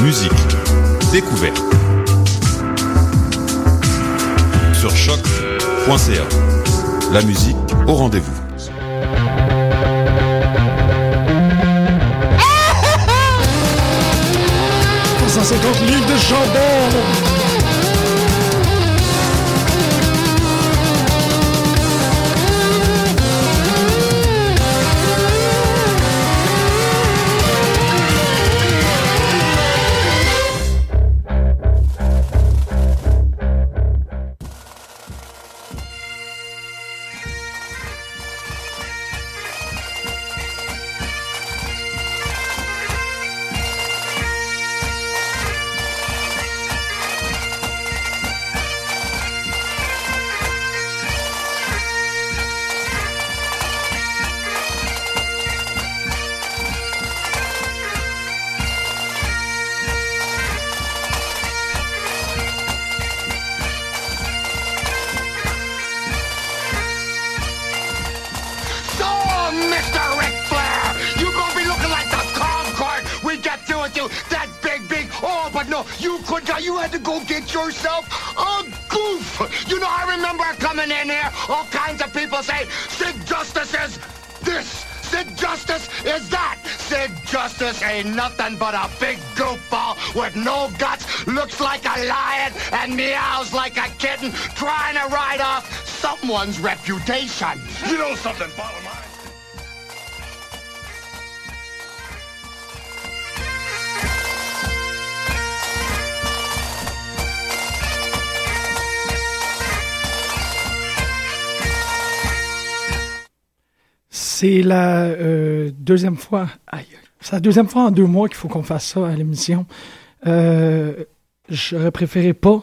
Musique, découverte. Sur choc.ca. La musique au rendez-vous. livres de chandelle. Someone's reputation. You know something, bottom line? C'est la euh, deuxième fois. Aïe, c'est la deuxième fois en deux mois qu'il faut qu'on fasse ça à l'émission. Euh, J'aurais préféré pas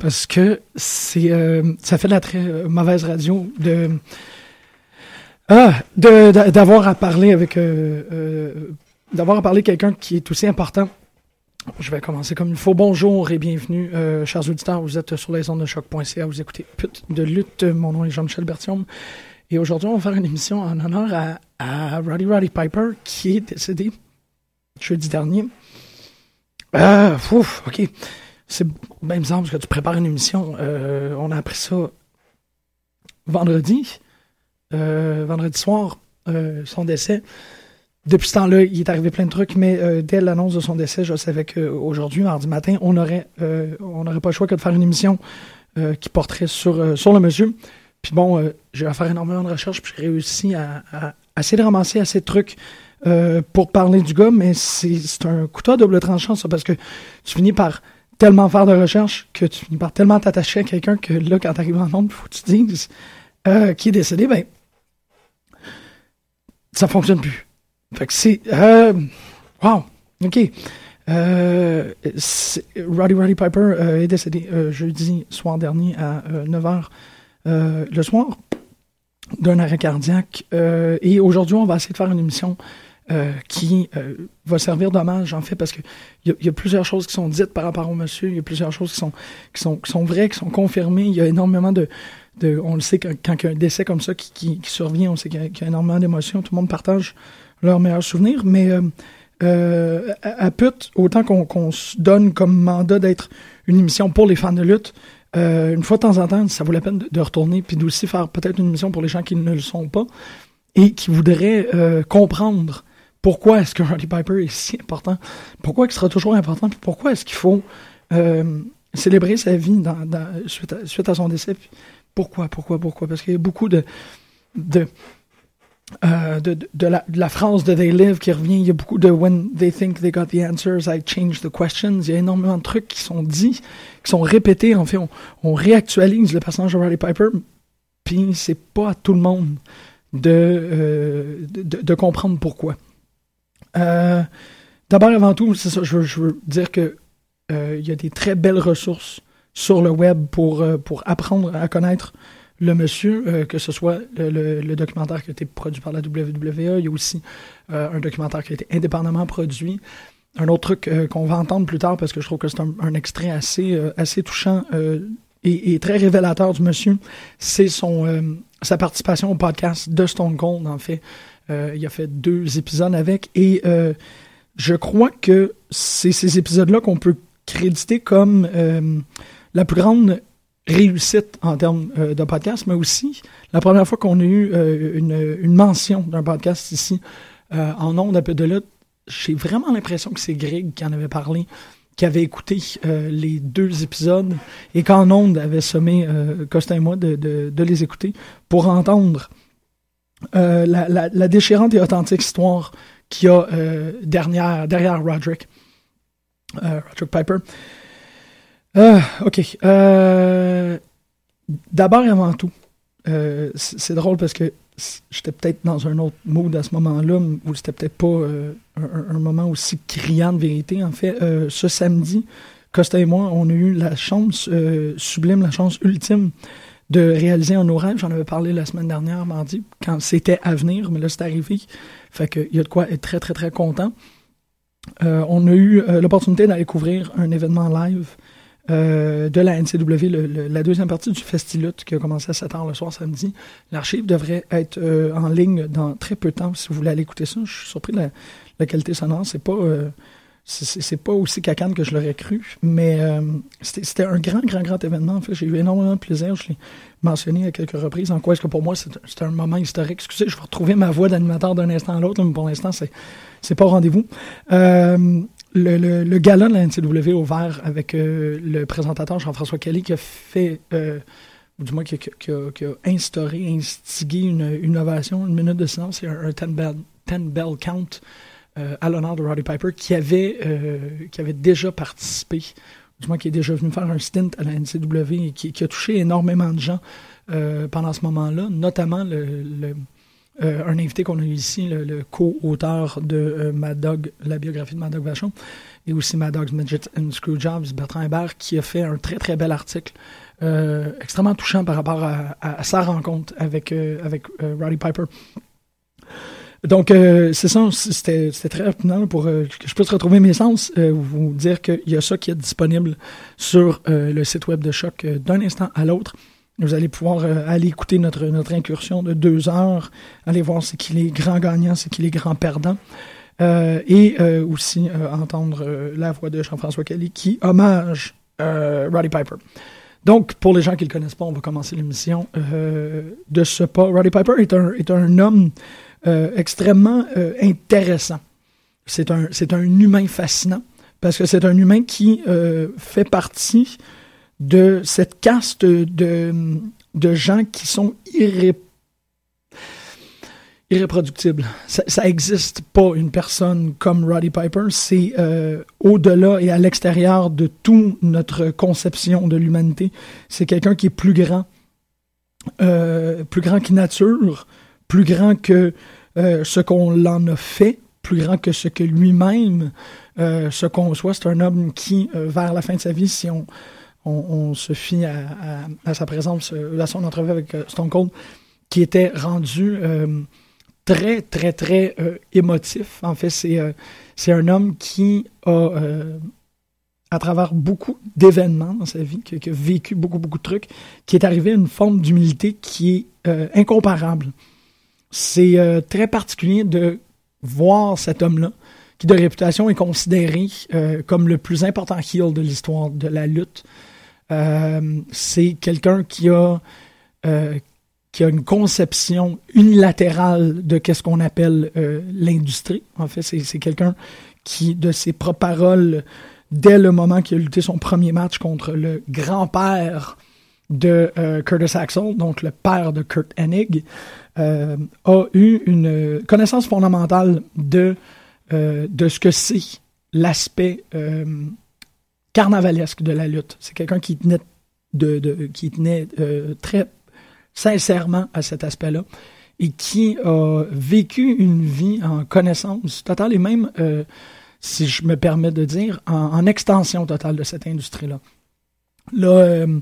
parce que c'est euh, ça fait de la très euh, mauvaise radio de ah, d'avoir à parler avec euh, euh, d'avoir à parler quelqu'un qui est aussi important. Je vais commencer comme il faut. Bonjour et bienvenue, chers auditeurs. Vous êtes sur les ondes de choc.ca. Vous écoutez Pute de lutte. Mon nom est Jean-Michel Bertium. Et aujourd'hui, on va faire une émission en honneur à, à Roddy Roddy Piper, qui est décédé jeudi dernier. Ah, ouf, ok. C'est bizarre parce que tu prépares une émission. Euh, on a appris ça vendredi, euh, vendredi soir, euh, son décès. Depuis ce temps-là, il est arrivé plein de trucs, mais dès l'annonce de son décès, je savais qu'aujourd'hui, mardi matin, on aurait, euh, on n'aurait pas le choix que de faire une émission qui porterait sur, le monsieur. Puis bon, j'ai à faire énormément de recherches, puis j'ai réussi à, à- de ramasser assez de trucs pour parler du gars, mais c'est c'est un couteau à double tranchant, ça, parce que tu finis par tellement faire de recherches que tu finis par tellement t'attacher à quelqu'un que là, quand t'arrives en nombre, il faut que tu dises euh, qui est décédé, ben, ça fonctionne plus. Fait que c'est... Euh, wow, OK. Euh, Roddy Roddy Piper euh, est décédé jeudi soir dernier à 9h le soir d'un arrêt cardiaque. Et aujourd'hui, on va essayer de faire une émission euh, qui euh, va servir d'hommage, en fait, parce qu'il y, y a plusieurs choses qui sont dites par rapport au monsieur, il y a plusieurs choses qui sont, qui sont, qui sont vraies, qui sont confirmées. Il y a énormément de... de on le sait, quand, quand il y a un décès comme ça qui, qui, qui survient, on sait qu'il y, a- énormément d'émotions, tout le monde partage leurs meilleurs souvenirs, mais euh, euh, à, à Pute, autant qu'on qu'on se donne comme mandat d'être une émission pour les fans de lutte, euh, une fois de temps en temps, ça vaut la peine de, retourner puis d'aussi faire peut-être une émission pour les gens qui ne le sont pas. et qui voudraient comprendre pourquoi est-ce que Roddy Piper est si important, pourquoi il sera toujours important, puis pourquoi est-ce qu'il faut euh, célébrer sa vie dans, suite, à, suite, à, son décès? Pourquoi, pourquoi, pourquoi? Parce qu'il y a beaucoup de, de, euh, de, de, la, phrase de They Live qui revient. Il y a beaucoup de When they think they got the answers, I change the questions. Il y a énormément de trucs qui sont dits, qui sont répétés. En fait, on, on réactualise le personnage de Roddy Piper, puis c'est pas à tout le monde de, euh, de, de, comprendre pourquoi. Euh, D'abord, avant tout, je veux, dire que euh, il y a des très belles ressources sur le web pour, euh, pour apprendre à connaître le monsieur, que ce soit le, documentaire qui a été produit par la WWE, il y a aussi un documentaire qui a été indépendamment produit. Un autre truc qu'on va entendre plus tard, parce que je trouve que c'est un, un, extrait assez, assez touchant et, et, très révélateur du monsieur, c'est son sa participation au podcast de Stone Cold, en fait. Euh, il a fait deux épisodes avec et euh, je crois que c'est ces épisodes-là qu'on peut créditer comme euh, la plus grande réussite en termes de podcast, mais aussi la première fois qu'on a eu une, mention d'un podcast ici en ondes un peu de là. J'ai vraiment l'impression que c'est Greg qui en avait parlé qui avait écouté les deux épisodes et qu'en ondes avait sommé Costa et moi de, les écouter pour entendre la, la, déchirante et authentique histoire qu'il y a euh, derrière, derrière Roderick. Euh, Roderick Piper. ok. D'abord et avant tout, c'est drôle parce que j'étais peut-être dans un autre mood à ce moment-là, où c'était peut-être pas euh, un, moment aussi criant de vérité. En fait, euh, ce samedi, Costa et moi, on a eu la chance euh, sublime, la chance ultime de réaliser un rêves. J'en avais parlé la semaine dernière, mardi, quand c'était à venir, mais là, c'est arrivé. Fait qu'il y a de quoi être très, très, très content. Euh, on a eu l'opportunité d'aller couvrir un événement live euh, de la NCW, le, la deuxième partie du Festilut qui a commencé à 7h le soir samedi. L'archive devrait être euh, en ligne dans très peu de temps si vous voulez aller écouter ça. Je suis surpris de la, la qualité sonore. C'est pas euh, c'est pas aussi cacane que je l'aurais cru, mais euh, c'était un grand, grand, grand événement. En fait, j'ai eu énormément de plaisir. Je l'ai mentionné à quelques reprises. En quoi est-ce que pour moi, c'est un moment historique. Excusez, je vais retrouver ma voix d'animateur d'un instant à l'autre, mais pour l'instant, c'est pas au rendez-vous. Euh, le, le, gala de la NCW ouvert avec euh, le présentateur Jean-François Kelly qui a fait, ou du moins qui, a, instauré, instigé une, une ovation, une minute de silence et un, un ten, bell, ten bell count à l'honneur de Roddy Piper qui avait, euh, qui avait déjà participé, du moins qui est déjà venu faire un stint à la NCW et qui, a touché énormément de gens euh, pendant ce moment-là, notamment euh, un invité qu'on a eu ici, le, co-auteur de euh, Mad Dog, la biographie de Mad Dog Vachon, et aussi Mad Dog's Midget and Screwjobs, Bertrand Hébert, qui a fait un très très bel article, euh, extrêmement touchant par rapport à, sa rencontre avec, euh, euh, Roddy Piper. Donc, c'est ça, c'était très rapidement pour que je puisse retrouver mes sens, vous dire qu'il y a ça qui est disponible sur le site web de Choc d'un instant à l'autre. Vous allez pouvoir euh, aller écouter notre, notre incursion de deux heures, aller voir c'est qui les grands gagnants, c'est qui les grands perdants. Euh, et euh, aussi euh, entendre euh, la voix de Jean-François Kelly qui hommage Roddy Piper. Donc, pour les gens qui ne le connaissent pas, on va commencer l'émission de ce pas. Roddy Piper est un, est un homme extrêmement intéressant. C'est un, un humain fascinant parce que c'est un humain qui fait partie de cette caste de, de gens qui sont irré, irréproductibles. Ça, ça existe pas une personne comme Roddy Piper. C'est euh, au-delà et à l'extérieur de toute notre conception de l'humanité. C'est quelqu'un qui est plus grand, euh, plus grand que nature, plus grand que euh, ce qu'on l'en a fait, plus grand que ce que lui-même euh, se conçoit. C'est un homme qui, euh, vers la fin de sa vie, si on se fie à, sa présence, euh, à son entrevue avec Stone Cold, qui était rendu très, très, très émotif. En fait, c'est un homme qui a, à travers beaucoup d'événements dans sa vie, qui, a vécu beaucoup, beaucoup de trucs, qui est arrivé à une forme d'humilité qui est incomparable. C'est très particulier de voir cet homme-là, qui de réputation est considéré comme le plus important heel de l'histoire de la lutte. Euh, c'est quelqu'un qui a euh, qui a une conception unilatérale de qu'est-ce qu'on appelle euh, l'industrie. En fait, c'est quelqu'un qui, de ses propres paroles, dès le moment qu'il a lutté son premier match contre le grand-père de euh, Curtis Axel, donc le père de Kurt Hennig, euh, a eu une connaissance fondamentale de, de ce que c'est l'aspect carnavalesque de la lutte. C'est quelqu'un qui tenait, de, qui tenait très sincèrement à cet aspect-là et qui a vécu une vie en connaissance totale et même, euh, si je me permets de dire, en, extension totale de cette industrie-là. Là, euh,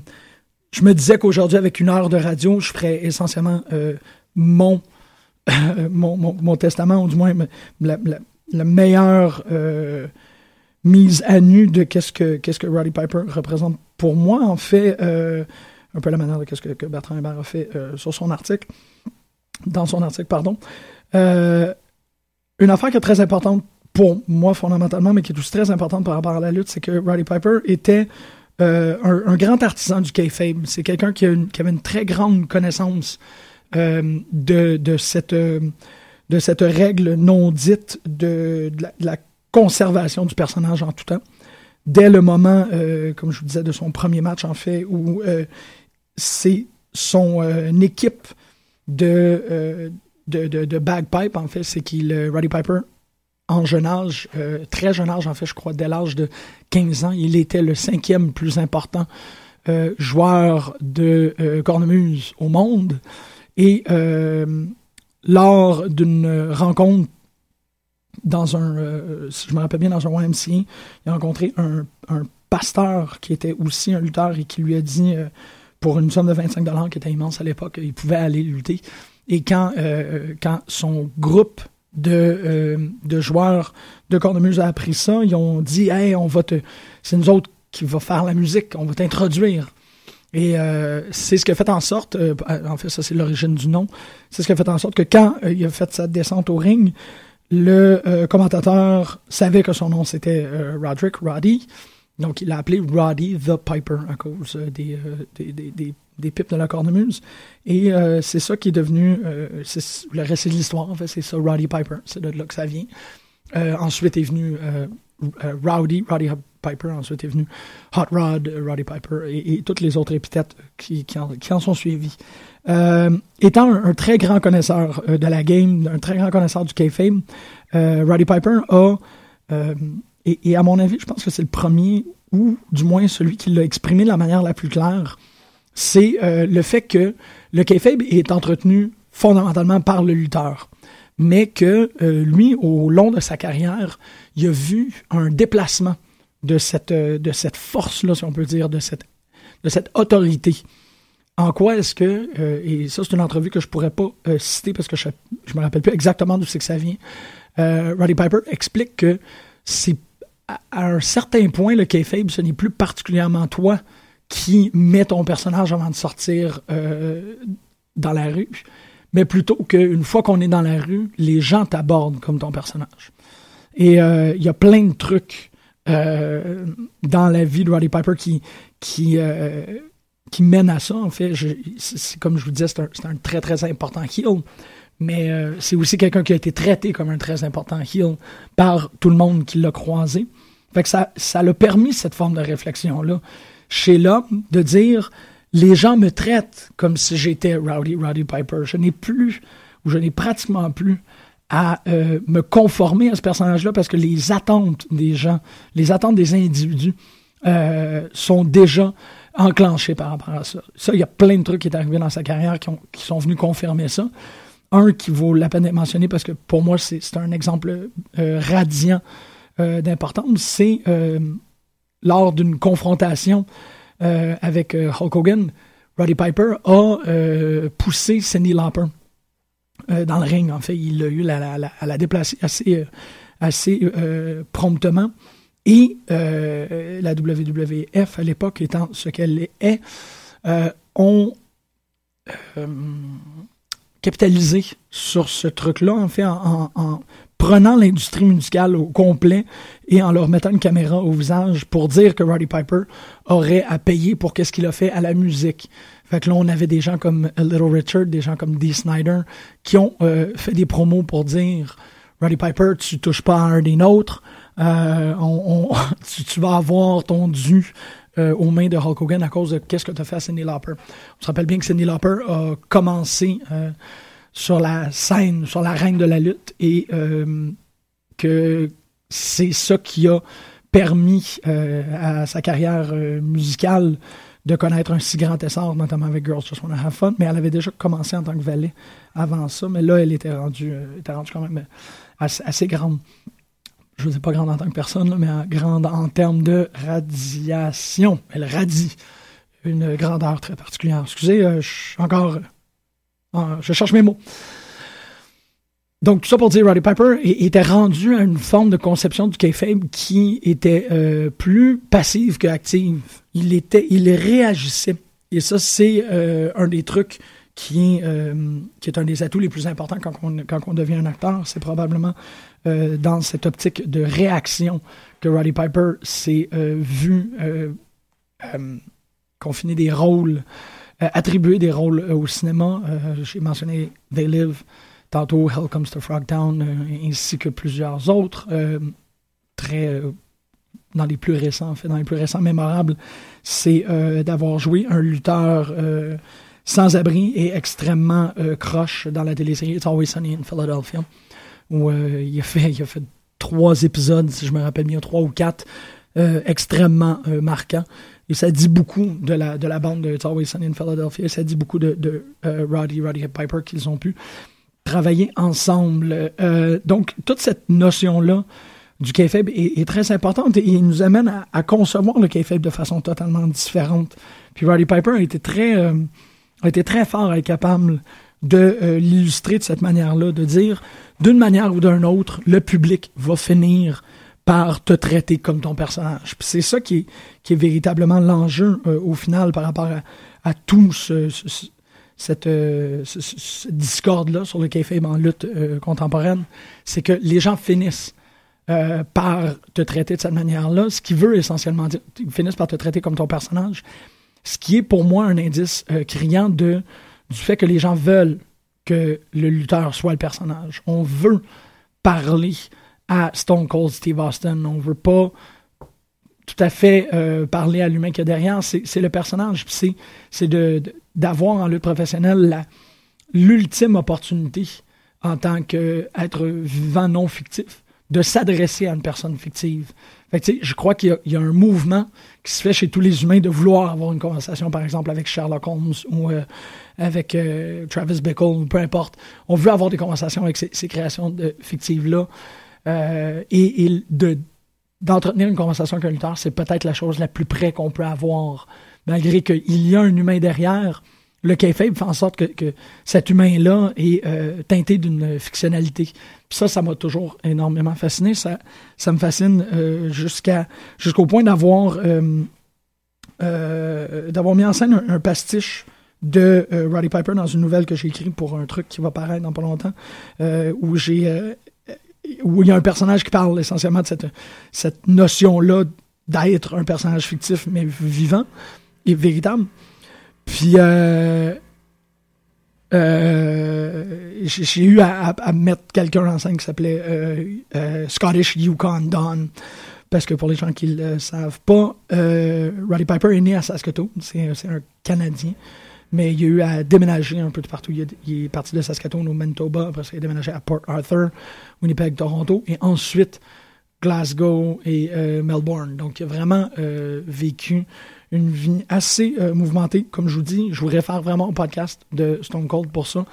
je me disais qu'aujourd'hui, avec une heure de radio, je ferais essentiellement euh, mon, mon, mon, testament, ou du moins la, la, meilleure mise à nu de qu'est-ce que, qu'est-ce que Roddy Piper représente pour moi. En fait, un peu la manière de ce que, Bertrand Hébert a fait euh, sur son article, dans son article, pardon. Euh, une affaire qui est très importante pour moi fondamentalement, mais qui est aussi très importante par rapport à la lutte, c'est que Roddy Piper était euh, un, grand artisan du kayfabe. C'est quelqu'un qui, avait une très grande connaissance de, cette, de cette règle non dite de, la, conservation du personnage en tout temps dès le moment, comme je vous disais, de son premier match, en fait, où c'est son euh, équipe euh, de, de, de, bagpipe, en fait. C'est qu'il, euh, Roddy Piper, en jeune âge, très jeune âge, en fait, je crois, dès l'âge de 15 ans, il était le cinquième plus important joueur de cornemuse au monde. Et lors d'une rencontre dans un, si je me rappelle bien, dans un YMCA, il a rencontré un, pasteur qui était aussi un lutteur et qui lui a dit pour une somme de 25 dollars qui était immense à l'époque, il pouvait aller lutter. Et quand, euh, quand son groupe de, euh, de joueurs de cornemuse a appris ça, ils ont dit Hey, on va te. C'est nous autres qui va faire la musique, on va t'introduire. Et euh, c'est ce qui a fait en sorte, en fait, ça c'est l'origine du nom, c'est ce qui a fait en sorte que quand il a fait sa descente au ring, le commentateur savait que son nom c'était Roderick Roddy, donc, il l'a appelé Roddy the Piper à cause euh, des, euh, des, des, des, pipes de la cornemuse. Et euh, c'est ça qui est devenu, le reste de l'histoire, en fait, c'est ça, Roddy Piper. C'est de là que ça vient. ensuite est venu Rowdy, Roddy Piper. Ensuite est venu Hot Rod, Roddy Piper et, toutes les autres épithètes qui, qui, en, sont suivies. étant un, très grand connaisseur de la game, un très grand connaisseur du kayfabe, Roddy Piper a et, à mon avis, je pense que c'est le premier, ou du moins celui qui l'a exprimé de la manière la plus claire, c'est euh, le fait que le kayfabe est entretenu fondamentalement par le lutteur, mais que euh, lui, au long de sa carrière, il a vu un déplacement de cette, euh, de cette force-là, si on peut dire, de cette, de cette autorité. En quoi est-ce que, et ça c'est une entrevue que je pourrais pas citer parce que je ne me rappelle plus exactement d'où c'est que ça vient, Roddy Piper explique que c'est à un certain point, le kayfabe, ce n'est plus particulièrement toi qui mets ton personnage avant de sortir euh, dans la rue, mais plutôt qu'une fois qu'on est dans la rue, les gens t'abordent comme ton personnage. Et euh, il y a plein de trucs euh, dans la vie de Roddy Piper qui, qui, qui mènent à ça. En fait, comme je vous disais, c'est un, un, très très important heel mais c'est aussi quelqu'un qui a été traité comme un très important heel par tout le monde qui l'a croisé. Fait ça, ça l'a permis cette forme de réflexion-là chez l'homme de dire les gens me traitent comme si j'étais Rowdy Rowdy Piper. Je n'ai plus, ou je n'ai pratiquement plus à euh, me conformer à ce personnage-là parce que les attentes des gens, les attentes des individus euh, sont déjà enclenchées par rapport à ça. Ça, il y a plein de trucs qui sont arrivés dans sa carrière qui, ont, qui sont venus confirmer ça. Un qui vaut la peine d'être mentionné parce que pour moi, c'est un exemple euh, radiant euh, d'importance, c'est euh, lors d'une confrontation euh, avec Hulk Hogan, Roddy Piper a poussé Cindy Lauper dans le ring. En fait, il a eu la, la, à la déplacer assez, assez promptement. Et la WWF, à l'époque, étant ce qu'elle est, ont capitalisé sur ce truc-là, en fait, en, prenant l'industrie musicale au complet et en leur mettant une caméra au visage pour dire que Roddy Piper aurait à payer pour qu'est-ce qu'il a fait à la musique. Fait que là, on avait des gens comme Little Richard, des gens comme Dee Snyder, qui ont euh, fait des promos pour dire Roddy Piper, tu touches pas à un des nôtres, euh, on, on, tu, vas avoir ton dû euh, aux mains de Hulk Hogan à cause de qu'est-ce que tu as fait à Cindy Lauper. On se rappelle bien que Cindy Lauper a commencé euh, sur la scène, sur la reine de la lutte, et euh, que c'est ça qui a permis euh, à sa carrière musicale de connaître un si grand essor, notamment avec Girls Just Wanna Have Fun, mais elle avait déjà commencé en tant que valet avant ça, mais là, elle était rendue, euh, était rendue quand même assez, assez grande. Je ne sais pas grande en tant que personne, mais grande en termes de radiation. Elle radie une grandeur très particulière. Excusez, euh, je suis encore... Euh, je cherche mes mots. Donc, tout ça pour dire, Roddy Piper était rendu à une forme de conception du kayfabe qui était euh, plus passive qu'active. Il était, il réagissait. Et ça, c'est euh, un des trucs qui est, euh, qui est un des atouts les plus importants quand on, quand on devient un acteur. C'est probablement dans cette optique de réaction que Roddy Piper s'est vu confiner des rôles, attribuer des rôles au cinéma. J'ai mentionné They Live tantôt Hell Comes to Frogtown, euh, ainsi que plusieurs autres, euh, très euh, dans les plus récents, en fait, dans les plus récents mémorables, c'est d'avoir joué un lutteur sans abri et extrêmement croche dans la télésérie It's Always Sunny in Philadelphia, où il, a fait, il a fait trois épisodes, si je me rappelle bien, trois ou quatre, extrêmement marquants. Et ça dit beaucoup de la, de la bande de It's Always Sunny in Philadelphia. Ça dit beaucoup de, de Roddy, Roddy Piper qu'ils ont pu travailler ensemble. Euh, donc, toute cette notion-là du kayfabe est, très importante et nous amène à, concevoir le kayfabe de façon totalement différente. Puis Roddy Piper a été très, euh, a été très fort à être capable de euh, l'illustrer de cette manière-là, de dire d'une manière ou d'une autre, le public va finir par te traiter comme ton personnage. Puis c'est ça qui est, qui est véritablement l'enjeu au final par rapport à, à tout ce, cette, euh, discorde-là sur le kayfabe en lutte euh, contemporaine, c'est que les gens finissent euh, par te traiter de cette manière-là, ce qui veut essentiellement dire, ils finissent par te traiter comme ton personnage, ce qui est pour moi un indice criant de, du fait que les gens veulent que le lutteur soit le personnage. On veut parler à Stone Cold Steve Austin, on veut pas tout à fait euh, parler à l'humain qu'il y a derrière, c'est le personnage. C'est d'avoir en lutte professionnelle l'ultime opportunité en tant qu'être vivant non fictif de s'adresser à une personne fictive. Fait je crois qu'il y, a un mouvement qui se fait chez tous les humains de vouloir avoir une conversation, par exemple, avec Sherlock Holmes ou euh, avec euh, Travis Bickle, peu importe. On veut avoir des conversations avec ces, créations fictives-là et, et de d'entretenir une conversation avec un lutteur, c'est peut-être la chose la plus près qu'on peut avoir. Malgré qu'il y a un humain derrière, le kayfabe fait en sorte que, que cet humain-là est euh, teinté d'une fictionnalité. Ça, ça m'a toujours énormément fasciné. Ça, ça me fascine euh, jusqu'à jusqu'au point d'avoir euh, d'avoir mis en scène un, un pastiche de Roddy Piper dans une nouvelle que j'ai écrite pour un truc qui va paraître dans pas longtemps, où j'ai où il y a un personnage qui parle essentiellement de cette, cette notion-là d'être un personnage fictif, mais vivant et véritable. Puis, euh, euh, j'ai eu à, mettre quelqu'un en scène qui s'appelait euh, Scottish Yukon Don. Parce que pour les gens qui ne le savent pas, Roddy Piper est né à Saskatoon. C'est un Canadien mais il a eu à déménager un peu de partout. Il, est parti de Saskatoon au Manitoba, après il a déménagé à Port Arthur, Winnipeg, Toronto, et ensuite Glasgow et euh, Melbourne. Donc, il a vraiment euh, vécu une vie assez euh, mouvementée. Comme je vous dis, je vous réfère vraiment au podcast de Stone Cold pour ça.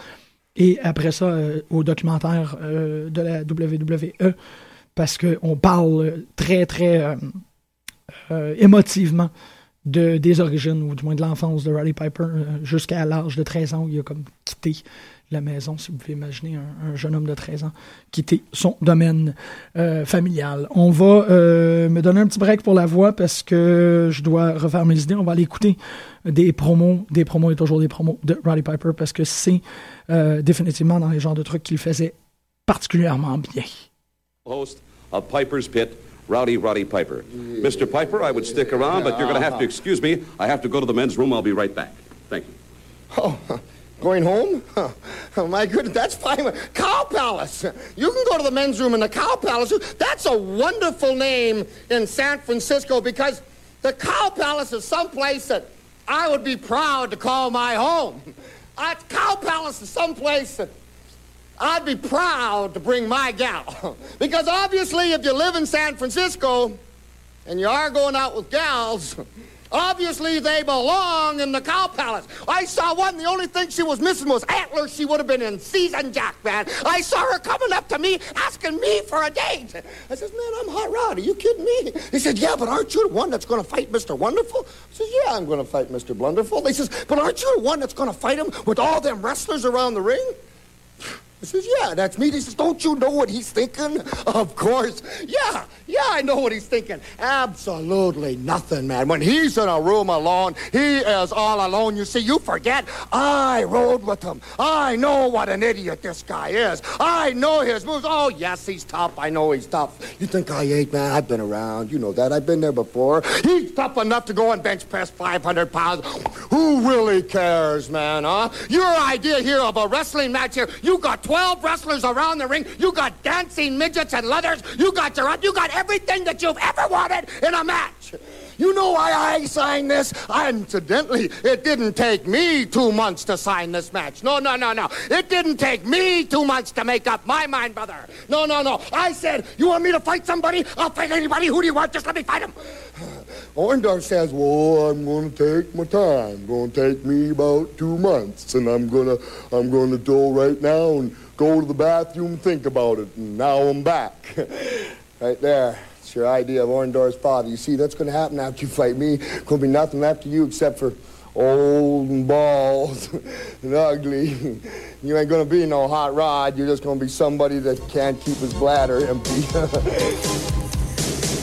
Et après ça, au documentaire de la WWE, parce qu'on parle très, très émotivement de, des origines, ou du moins de l'enfance de Roddy Piper, euh, jusqu'à l'âge de 13 ans où il a comme quitté la maison, si vous pouvez imaginer un, un jeune homme de 13 ans quitter son domaine euh, familial. On va euh, me donner un petit break pour la voix parce que je dois refaire mes idées. On va aller écouter des promos, des promos et toujours des promos de Roddy Piper parce que c'est définitivement dans les genres de trucs qu'il faisait particulièrement bien. host of Piper's Pit, Rowdy Roddy Piper. Mr. Piper, I would stick around, but you're going to have to excuse me. I have to go to the men's room. I'll be right back. Thank you. Oh, going home? Oh, my goodness, that's fine. Cow Palace. You can go to the men's room in the Cow Palace. That's a wonderful name in San Francisco because the Cow Palace is someplace that I would be proud to call my home. Uh, Cow Palace is someplace that I'd be proud to bring my gal. because obviously, if you live in San Francisco and you are going out with gals, Obviously, they belong in the cow palace. I saw one. The only thing she was missing was antlers. She would have been in season, Jack, man. I saw her coming up to me, asking me for a date. I says, man, I'm hot rod. Are you kidding me? He said, yeah, but aren't you the one that's going to fight Mr. Wonderful? I says, yeah, I'm going to fight Mr. Blunderful. He says, but aren't you the one that's going to fight him with all them wrestlers around the ring? I says, yeah, that's me. He says, don't you know what he's thinking? Of course. Yeah, yeah, I know what he's thinking. Absolutely nothing, man. When he's in a room alone, he is all alone. You see, you forget, I rode with him. I know what an idiot this guy is. I know his moves. Oh, yes, he's tough. I know he's tough. You think I ain't, man? I've been around. You know that. I've been there before. He's tough enough to go and bench press 500 pounds. Who really cares, man, huh? Your idea here of a wrestling match here, you got 12 wrestlers around the ring. You got dancing midgets and leathers. You got your, you got everything that you've ever wanted in a match. You know why I signed this? Incidentally, it didn't take me two months to sign this match. No, no, no, no. It didn't take me two months to make up my mind, brother. No, no, no. I said, you want me to fight somebody? I'll fight anybody. Who do you want? Just let me fight him. Orndorff says, well, I'm going to take my time. Going to take me about two months, and I'm going to, I'm going to go right now and go to the bathroom and think about it. And now I'm back. right there. It's your idea of Orndorff's father. You see, that's going to happen after you fight me. To be nothing left of you except for old and bald and ugly. You ain't going to be no hot rod. You're just going to be somebody that can't keep his bladder empty.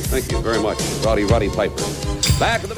Thank you very much, Rowdy Roddy Piper. Back in the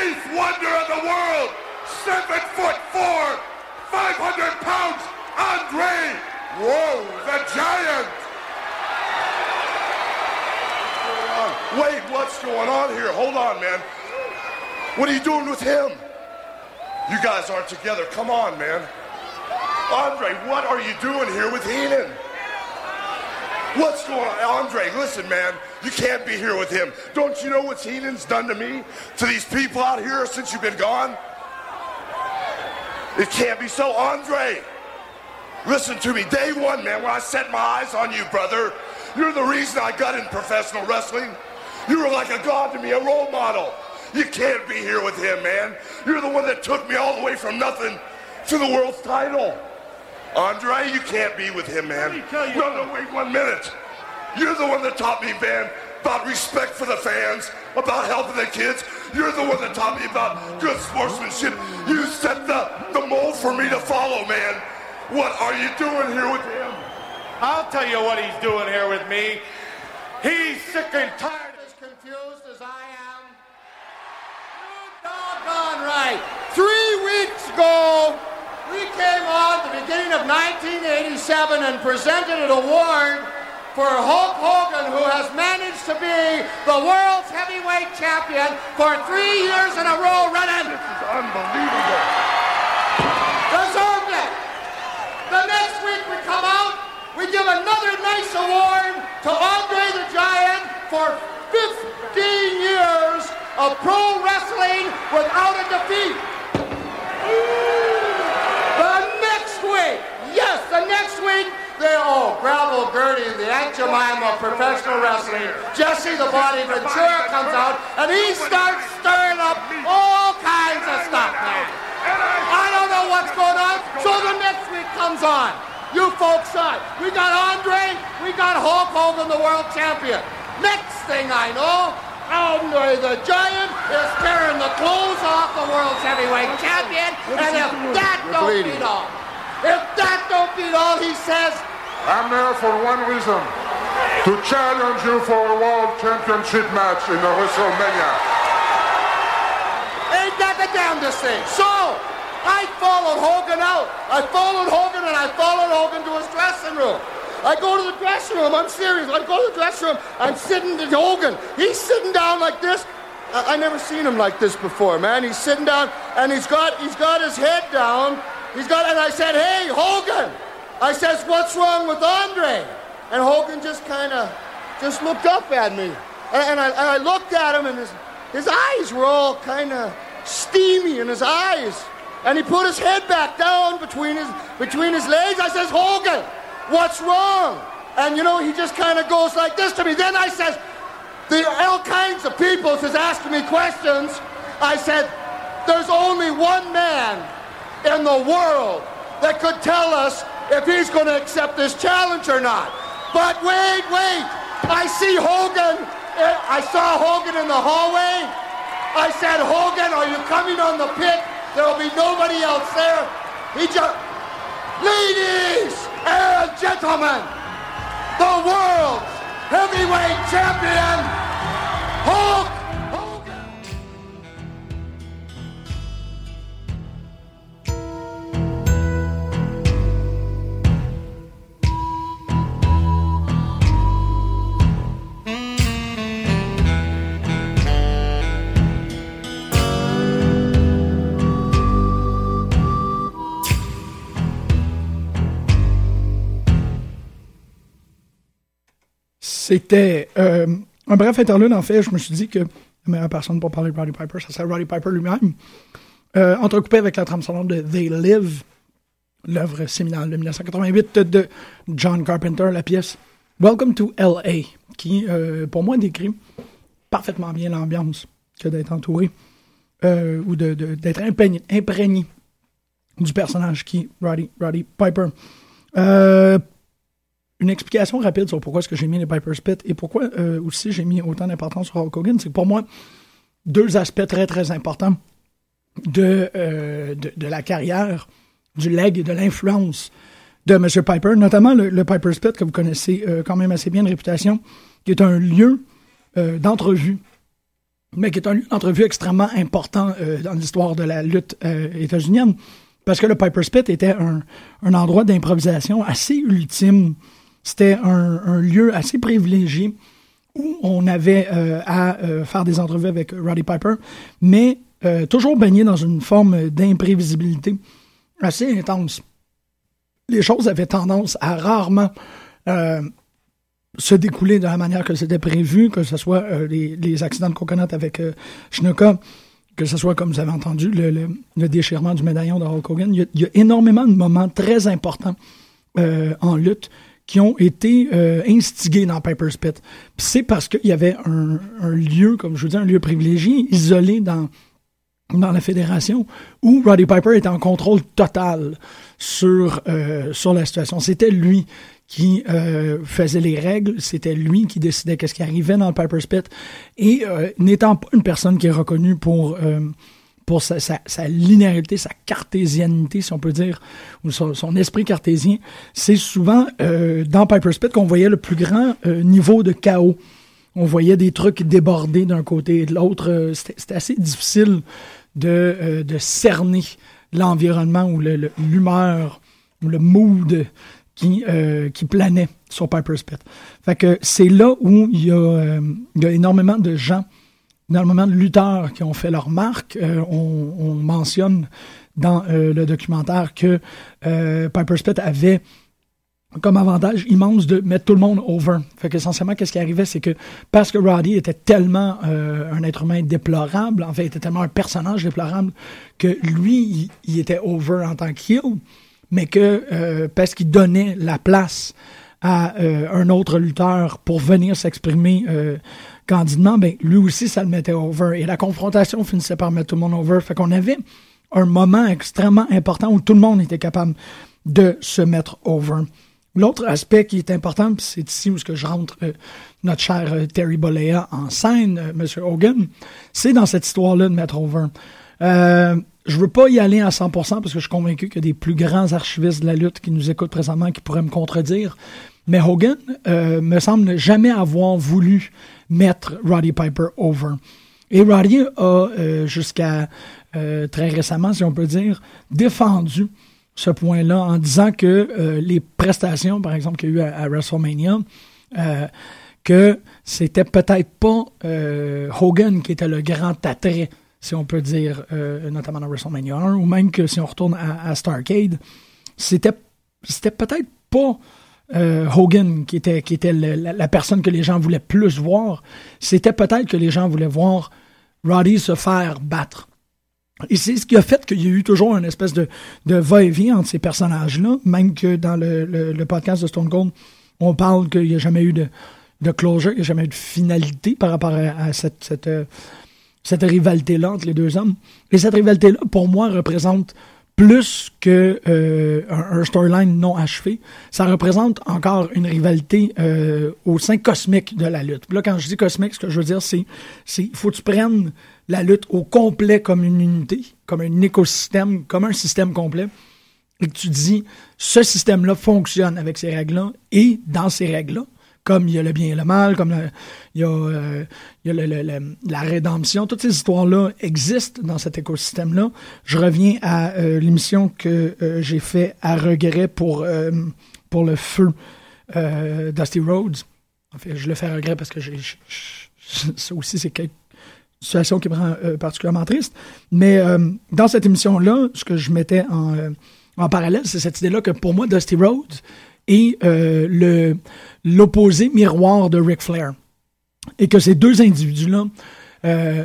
eighth wonder of the world, seven foot four, 500 pounds, Andre, whoa, the giant. Wait, what's going on here? Hold on, man. What are you doing with him? You guys aren't together. Come on, man. Andre, what are you doing here with Heenan? What's going on? Andre, listen, man. You can't be here with him. Don't you know what Heenan's done to me? To these people out here since you've been gone? It can't be so. Andre, listen to me. Day one, man, when I set my eyes on you, brother, you're the reason I got in professional wrestling. You were like a god to me, a role model. You can't be here with him, man. You're the one that took me all the way from nothing to the world's title. Andre, you can't be with him, man. No, no, wait one minute. You're the one that taught me, man, about respect for the fans, about helping the kids. You're the one that taught me about good sportsmanship. You set the, the mold for me to follow, man. What are you doing here with him? I'll tell you what he's doing here with me. He's sick and tired. As confused as I am? You doggone right. Three weeks ago, we came on at the beginning of 1987 and presented an award for Hulk Hogan, who has managed to be the world's heavyweight champion for three years in a row running. This is unbelievable. Deserved it. The next week we come out, we give another nice award to Andre the Giant for 15 years of pro wrestling without a defeat. The next week, yes, the next week, they oh, Gravel Gertie, the Aunt Jemima of professional wrestling. Jesse the Body Ventura comes out and he starts stirring up all kinds of stuff, man. I don't know what's going on. So the next week comes on. You folks saw. We got Andre, we got Hulk Hogan, the world champion. Next thing I know, Andre the Giant is tearing the clothes off the world's heavyweight champion. And if that don't beat all, if that don't beat all, he says, I'm there for one reason. To challenge you for a world championship match in the WrestleMania. Ain't that the damnedest thing? So, I followed Hogan out. I followed Hogan and I followed Hogan to his dressing room. I go to the dressing room. I'm serious. I go to the dressing room. I'm sitting to Hogan. He's sitting down like this. I, I never seen him like this before, man. He's sitting down and he's got he's got his head down. He's got and I said, "Hey, Hogan." I says, "What's wrong with Andre?" And Hogan just kind of just looked up at me. And, I, and I looked at him and his his eyes were all kind of steamy in his eyes. And he put his head back down between his between his legs. I says, Hogan, what's wrong? And you know, he just kind of goes like this to me. Then I says, the all kinds of people is asking me questions. I said, there's only one man in the world that could tell us if he's going to accept this challenge or not. But wait, wait. I see Hogan. eh, I saw Hogan in the hallway. I said, Hogan, are you coming on the pit? There'll be nobody else there. He just. Ladies and gentlemen, the world's heavyweight champion, Hulk C'était euh, un bref interlude, en fait. Je me suis dit que la meilleure personne pour parler de Roddy Piper, ça serait Roddy Piper lui-même. euh, entrecoupé avec la trame sonore de They Live, l'œuvre séminale de 1988 de John Carpenter, la pièce Welcome to L.A., qui, euh, pour moi, décrit parfaitement bien l'ambiance que d'être entouré ou de, de- d'être imprégné, imprégné du personnage qui est Roddy, Roddy Piper. Une explication rapide sur pourquoi est-ce que j'ai mis les Piper's Pit et pourquoi euh, aussi j'ai mis autant d'importance sur Hulk Hogan, c'est que pour moi, deux aspects très très importants de, euh, de, de la carrière, du leg et de l'influence de M. Piper, notamment le, le Piper's Pit que vous connaissez euh, quand même assez bien de réputation, qui est un lieu euh, d'entrevue, mais qui est un lieu d'entrevue extrêmement important euh, dans l'histoire de la lutte euh, états-unienne, parce que le Piper's Pit était un, un endroit d'improvisation assez ultime. C'était un, lieu assez privilégié où on avait euh, à euh, faire des entrevues avec Roddy Piper, mais euh, toujours baigné dans une forme d'imprévisibilité assez intense. Les choses avaient tendance à rarement se découler de la manière que c'était prévu, que ce soit les, accidents de coconut avec Schnucka, que ce soit, comme vous avez entendu, le, déchirement du médaillon de Hulk Hogan. Il y a, énormément de moments très importants en lutte qui ont été euh, instigués dans Piper's Pit. C'est parce qu'il y avait un, lieu, comme je vous dis, un lieu privilégié, isolé dans, dans la fédération, où Roddy Piper était en contrôle total sur, euh, sur la situation. C'était lui qui euh, faisait les règles, c'était lui qui décidait qu'est-ce qui arrivait dans le Piper's Pit, et n'étant pas une personne qui est reconnue pour... pour sa, linéarité, sa cartésianité, si on peut dire, ou son, esprit cartésien, c'est souvent euh, dans Piper's Pit qu'on voyait le plus grand euh, niveau de chaos. On voyait des trucs déborder d'un côté et de l'autre. Euh, C'était assez difficile de, cerner l'environnement ou l'humeur ou le mood qui, planait sur Piper's Pit. Fait c'est là où il y a énormément de gens énormément de lutteurs qui ont fait leur marque. Euh, on, on mentionne dans euh, le documentaire que euh, Piper's Pit avait comme avantage immense de mettre tout le monde over. Fait qu'essentiellement, qu'est-ce qui arrivait, c'est que parce que Roddy était tellement euh, un être humain déplorable, en fait, était tellement un personnage déplorable, que lui, il, il était over en tant qu'il, mais que euh, parce qu'il donnait la place à euh, un autre lutteur pour venir s'exprimer euh, candidement, ben, lui aussi, ça le mettait over. Et la confrontation finissait par mettre tout le monde over. Fait qu'on avait un moment extrêmement important où tout le monde était capable de se mettre over. L'autre aspect qui est important, c'est ici où que je rentre euh, notre cher euh, Terry Bollea en scène, euh, M. Hogan, c'est dans cette histoire-là de mettre over. Euh, je veux pas y aller à 100% parce que je suis convaincu qu'il y a des plus grands archivistes de la lutte qui nous écoutent présentement qui pourraient me contredire. Mais Hogan me semble ne jamais avoir voulu mettre Roddy Piper over. Et Roddy a, euh, jusqu'à euh, très récemment, si on peut dire, défendu ce point-là en disant que euh, les prestations, par exemple, qu'il y a eu à, WrestleMania, que c'était peut-être pas Hogan qui était le grand attrait, si on peut dire, notamment dans WrestleMania 1, ou même que si on retourne à, à Starcade, c'était c'était peut-être pas euh, Hogan qui était, qui était la, personne que les gens voulaient plus voir. C'était peut-être que les gens voulaient voir Roddy se faire battre. Et c'est ce qui a fait qu'il y a eu toujours une espèce de, de va-et-vient entre ces personnages-là, même que dans le, le- podcast de Stone Cold, on parle qu'il n'y a jamais eu de, de closure, il n'y a jamais eu de finalité par rapport à, à cette, cette, euh, cette rivalité-là entre les deux hommes. Et cette rivalité-là, pour moi, représente plus que euh, un, storyline non achevé. Ça représente encore une rivalité euh, au sein cosmique de la lutte. Là, quand je dis cosmique, ce que je veux dire, c'est il faut que tu prennes la lutte au complet comme une unité, comme un écosystème, comme un système complet, et que tu dis, ce système-là fonctionne avec ces règles-là, et dans ces règles-là, comme il y a le bien et le mal, comme il y a, euh, la rédemption, toutes ces histoires-là existent dans cet écosystème-là. Je reviens à euh, l'émission que euh, j'ai fait à regret pour, pour le feu Dusty Rhodes. En fait, je le fais à regret parce que j'ai, ça aussi, c'est quelque situation qui me rend particulièrement triste. Mais dans cette émission-là, ce que je mettais en parallèle, c'est cette idée-là que pour moi, Dusty Rhodes est euh, le, l'opposé miroir de Ric Flair. Et que ces deux individus-là, euh,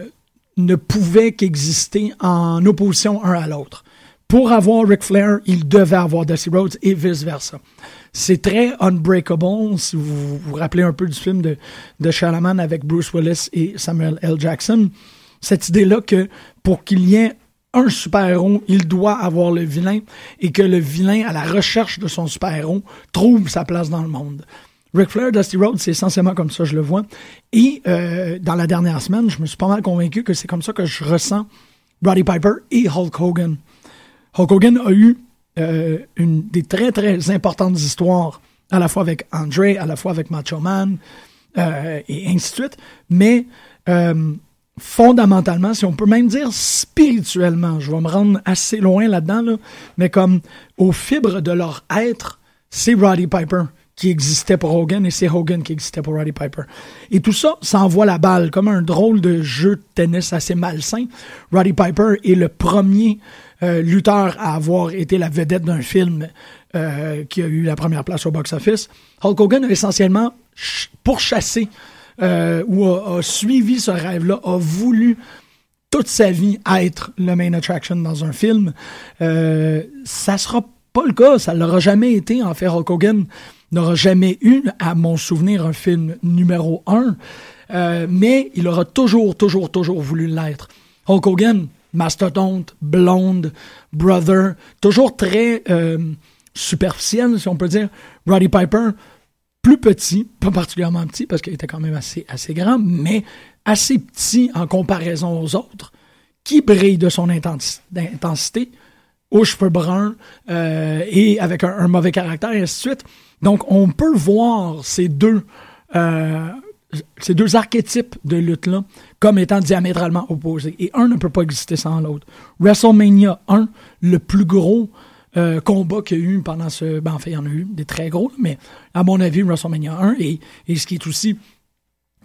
ne pouvaient qu'exister en opposition un à l'autre. Pour avoir Ric Flair, il devait avoir Dusty Rhodes et vice-versa. C'est très unbreakable, si vous vous rappelez un peu du film de, de Shalaman avec Bruce Willis et Samuel L. Jackson. Cette idée-là que pour qu'il y ait un super-héros, il doit avoir le vilain et que le vilain, à la recherche de son super-héros, trouve sa place dans le monde. Ric Flair, Dusty Rhodes, c'est essentiellement comme ça, je le vois. Et euh, dans la dernière semaine, je me suis pas mal convaincu que c'est comme ça que je ressens Roddy Piper et Hulk Hogan. Hulk Hogan a eu euh, des très très importantes histoires, à la fois avec Andre, à la fois avec Macho Man, euh, et ainsi de suite. Mais fondamentalement, si on peut même dire spirituellement, je vais me rendre assez loin là-dedans, là, mais comme aux fibres de leur être, c'est Roddy Piper qui existait pour Hogan et c'est Hogan qui existait pour Roddy Piper. Et tout ça, ça envoie la balle comme un drôle de jeu de tennis assez malsain. Roddy Piper est le premier euh, lutteur à avoir été la vedette d'un film euh, qui a eu la première place au box-office. Hulk Hogan a essentiellement pourchassé euh, ou a, suivi ce rêve-là, a voulu toute sa vie être le main attraction dans un film. Euh, ça sera pas le cas, ça l'aura jamais été. En fait, Hulk Hogan n'aura jamais eu, à mon souvenir, un film numéro un, euh, mais il aura toujours, toujours, toujours voulu l'être. Hulk Hogan, mastodonte, blonde, brother, toujours très euh, superficiel, si on peut dire. Roddy Piper, plus petit, pas particulièrement petit parce qu'il était quand même assez, grand, mais assez petit en comparaison aux autres, qui brille de son intensité, aux cheveux bruns euh, et avec un, mauvais caractère, et ainsi de suite. Donc, on peut voir ces deux, euh, ces deux archétypes de lutte-là comme étant diamétralement opposés. Et un ne peut pas exister sans l'autre. WrestleMania 1, le plus gros euh, combat qu'il y a eu pendant ce. Ben, il y en a eu des très gros, mais à mon avis, WrestleMania 1 et, et ce qui est aussi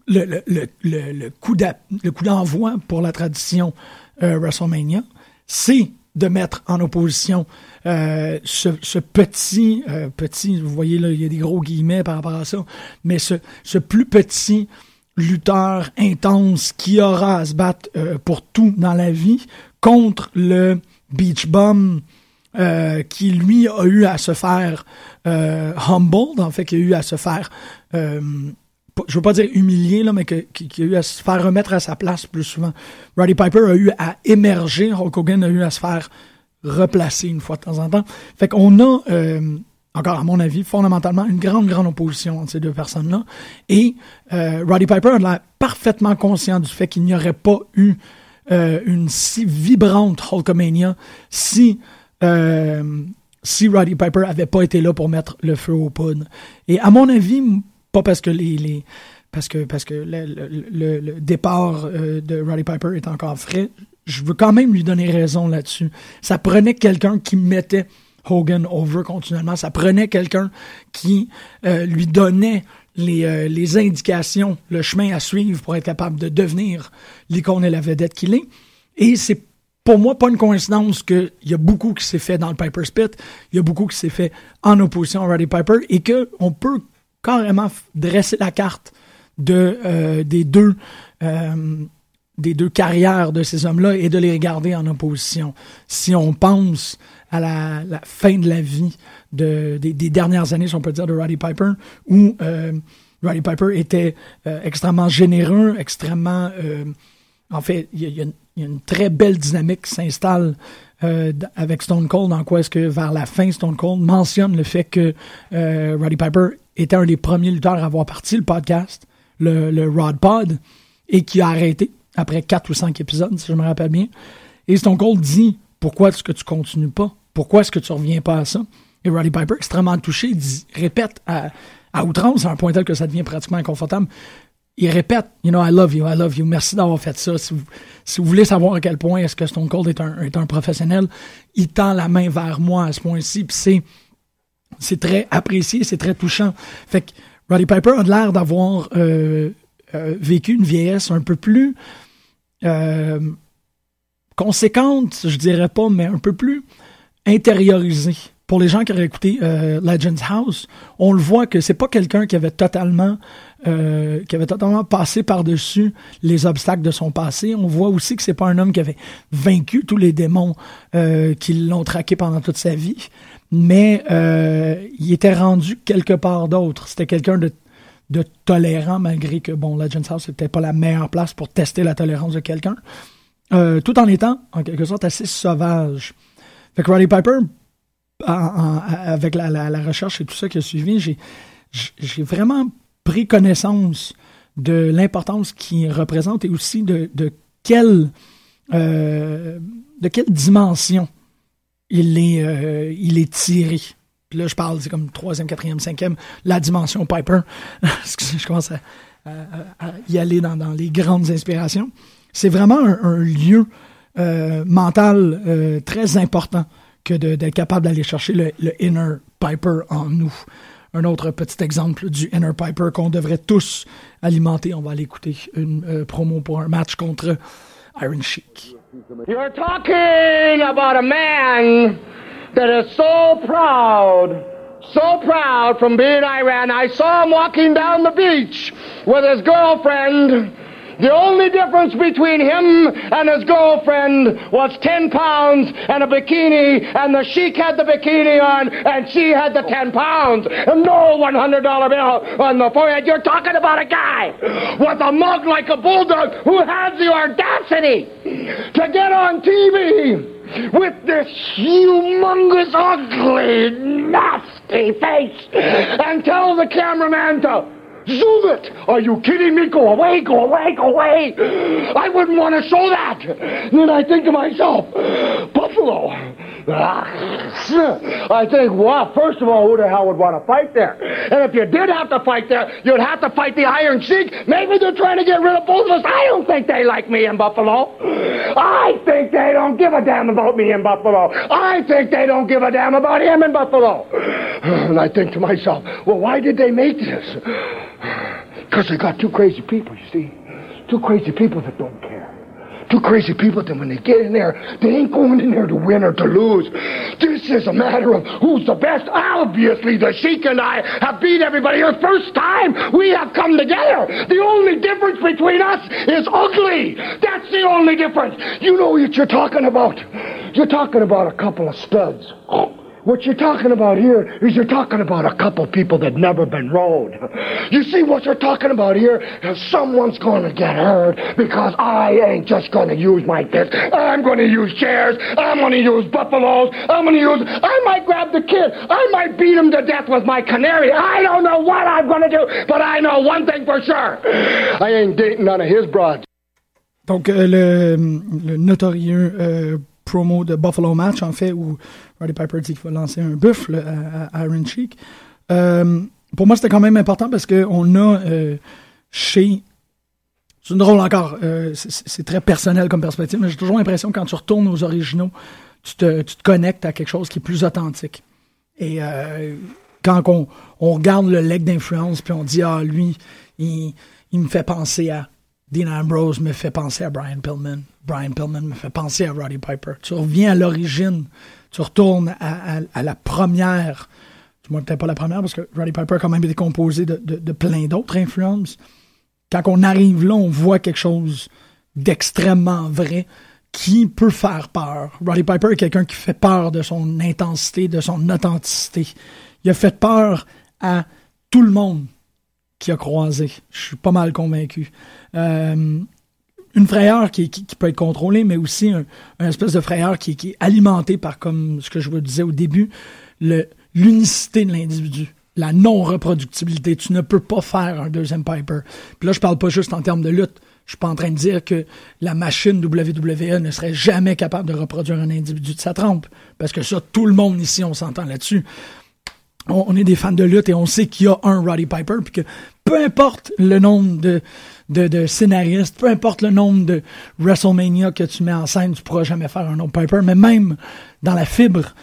le, le, le, le coup d'envoi pour la tradition euh, WrestleMania, c'est de mettre en opposition euh, ce, ce, petit, petit, vous voyez là, il y a des gros guillemets par rapport à ça, mais ce, ce plus petit lutteur intense qui aura à se battre pour tout dans la vie contre le beach bum euh, qui lui a eu à se faire euh, humbled, en fait, qui a eu à se faire, euh, je veux pas dire humilié, là, mais qui, a eu à se faire remettre à sa place plus souvent. Roddy Piper a eu à émerger, Hulk Hogan a eu à se faire replacer une fois de temps en temps. Fait qu'on a, euh, encore à mon avis, fondamentalement, une grande, grande opposition entre ces deux personnes-là. Et euh, Roddy Piper a parfaitement conscient du fait qu'il n'y aurait pas eu euh, une si vibrante Hulkamania si euh, si Roddy Piper avait pas été là pour mettre le feu aux poudres. Et à mon avis, pas parce que les, les parce que parce que le, le, le départ euh, de Roddy Piper est encore frais, je veux quand même lui donner raison là-dessus. Ça prenait quelqu'un qui mettait Hogan over continuellement. Ça prenait quelqu'un qui euh, lui donnait les, les, indications, le chemin à suivre pour être capable de devenir l'icône et la vedette qu'il est. Et c'est pour moi, pas une coïncidence qu'il y a beaucoup qui s'est fait dans le Piper's Pit, il y a beaucoup qui s'est fait en opposition à Roddy Piper et qu'on peut carrément dresser la carte de, euh, des, deux, euh, des deux carrières de ces hommes-là et de les regarder en opposition. Si on pense à la, fin de la vie de, des, dernières années, si on peut dire, de Roddy Piper, où euh, Roddy Piper était extrêmement généreux, extrêmement... en fait, il y, a, une très belle dynamique qui s'installe euh, avec Stone Cold, en quoi est-ce que vers la fin, Stone Cold mentionne le fait que euh, Roddy Piper était un des premiers lutteurs à avoir parti le podcast, le, le Rod Pod, et qui a arrêté après quatre ou cinq épisodes, si je me rappelle bien. Et Stone Cold dit Pourquoi est-ce que tu continues pas? Pourquoi est-ce que tu reviens pas à ça Et Roddy Piper, extrêmement touché, dit, répète à, à outrance, à un point tel que ça devient pratiquement inconfortable il répète, you know, I love you, I love you, merci d'avoir fait ça. Si vous, voulez savoir à quel point est-ce que Stone Cold est un, professionnel, il tend la main vers moi à ce point-ci, puis c'est, c'est très apprécié, c'est très touchant. Fait que Roddy Piper a l'air d'avoir euh, euh, vécu une vieillesse un peu plus euh, conséquente, je dirais pas, mais un peu plus intériorisée pour les gens qui auraient écouté euh, Legends House, on le voit que c'est pas quelqu'un qui avait totalement euh, qui avait totalement passé par-dessus les obstacles de son passé. On voit aussi que c'est pas un homme qui avait vaincu tous les démons euh, qui l'ont traqué pendant toute sa vie, mais euh, il était rendu quelque part d'autre. C'était quelqu'un de, de tolérant malgré que bon, Legends House c'était pas la meilleure place pour tester la tolérance de quelqu'un, tout en étant en quelque sorte assez sauvage. Fait que Roddy Piper avec la, la- recherche et tout ça qui a suivi, j'ai, vraiment pris connaissance de l'importance qu'il représente et aussi de, quelle, euh, de quelle dimension il est, euh, il est tiré. Puis là, je parle, c'est comme troisième, quatrième, cinquième, la dimension Piper. Je commence à, y aller dans, dans les grandes inspirations. C'est vraiment un, lieu euh, mental très important que d'être capable d'aller chercher le, le inner Piper en nous. Un autre petit exemple du inner Piper qu'on devrait tous alimenter. On va aller écouter une euh, promo pour un match contre Iron Sheik. You're talking about a man that is so proud, so proud from being Iran. I saw him walking down the beach with his girlfriend. The only difference between him and his girlfriend was 10 pounds and a bikini, and the sheik had the bikini on, and she had the 10 pounds, and no $100 bill on the forehead. You're talking about a guy with a mug like a bulldog who has the audacity to get on TV with this humongous, ugly, nasty face and tell the cameraman to zoom it. Are you kidding me? Go away, go away, go away. I wouldn't want to show that. And then I think to myself, Buffalo. I think, well, first of all, who the hell would want to fight there? And if you did have to fight there, you'd have to fight the Iron Sheik. Maybe they're trying to get rid of both of us. I don't think they like me in Buffalo. I think they don't give a damn about me in Buffalo. I think they don't give a damn about him in Buffalo. And I think to myself, well, why did they make this? Because they got two crazy people, you see. Two crazy people that don't care. Two crazy people that when they get in there, they ain't going in there to win or to lose. This is a matter of who's the best. Obviously, the Sheik and I have beat everybody. The first time we have come together. The only difference between us is ugly. That's the only difference. You know what you're talking about. You're talking about a couple of studs. What you're talking about here is you're talking about a couple people that never been rode. You see what you're talking about here someone's going to get hurt because I ain't just going to use my fist. I'm going to use chairs. I'm going to use buffaloes. I'm to use. I might grab the kid. I might beat him to death with my canary. I don't know what I'm going to do, but I know one thing for sure. I ain't dating none of his broads. Donc, euh, le, le euh, promo de Buffalo Match, en fait, où Roddy Piper dit qu'il va lancer un buffle à, à Iron Sheik. Euh, pour moi, c'était quand même important parce qu'on a euh, chez. C'est une drôle encore. euh, c'est- très personnel comme perspective, mais j'ai toujours l'impression quand tu retournes aux originaux, tu te, tu te connectes à quelque chose qui est plus authentique. Et euh, quand on, on regarde le leg d'influence, puis on dit, ah, lui, il, il me fait penser à Dean Ambrose, me fait penser à Brian Pillman. Brian Pillman me fait penser à Roddy Piper. Tu reviens à l'origine, tu retournes à, la première, du moins peut-être pas la première, parce que Roddy Piper a quand même été composé de plein d'autres influences. Quand on arrive là, on voit quelque chose d'extrêmement vrai qui peut faire peur. Roddy Piper est quelqu'un qui fait peur de son intensité, de son authenticité. Il a fait peur à tout le monde qui a croisé. Je suis pas mal convaincu. Euh, une frayeur qui, peut être contrôlée, mais aussi un, espèce de frayeur qui, est alimenté par, comme ce que je vous disais au début, l'unicité de l'individu, la non-reproductibilité. Tu ne peux pas faire un deuxième Piper. Puis là, je parle pas juste en termes de lutte. Je suis pas en train de dire que la machine WWE ne serait jamais capable de reproduire un individu de sa trempe. Parce que ça, tout le monde ici, on s'entend là-dessus on, on est des fans de lutte et on sait qu'il y a un Roddy Piper, puis que peu importe le nombre de, de, de scénaristes, peu importe le nombre de WrestleMania que tu mets en scène, tu pourras jamais faire un autre Piper, mais même dans la fibre,